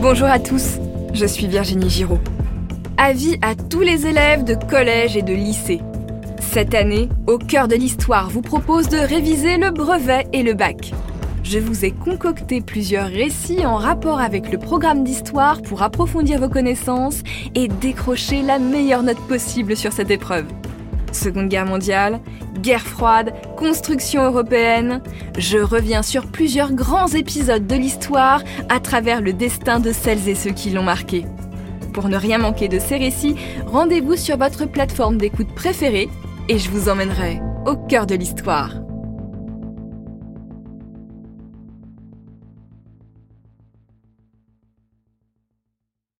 Bonjour à tous, je suis Virginie Giraud. Avis à tous les élèves de collège et de lycée. Cette année, au cœur de l'histoire vous propose de réviser le brevet et le bac. Je vous ai concocté plusieurs récits en rapport avec le programme d'histoire pour approfondir vos connaissances et décrocher la meilleure note possible sur cette épreuve. Seconde Guerre mondiale, guerre froide, construction européenne, je reviens sur plusieurs grands épisodes de l'histoire à travers le destin de celles et ceux qui l'ont marqué. Pour ne rien manquer de ces récits, rendez-vous sur votre plateforme d'écoute préférée et je vous emmènerai au cœur de l'histoire.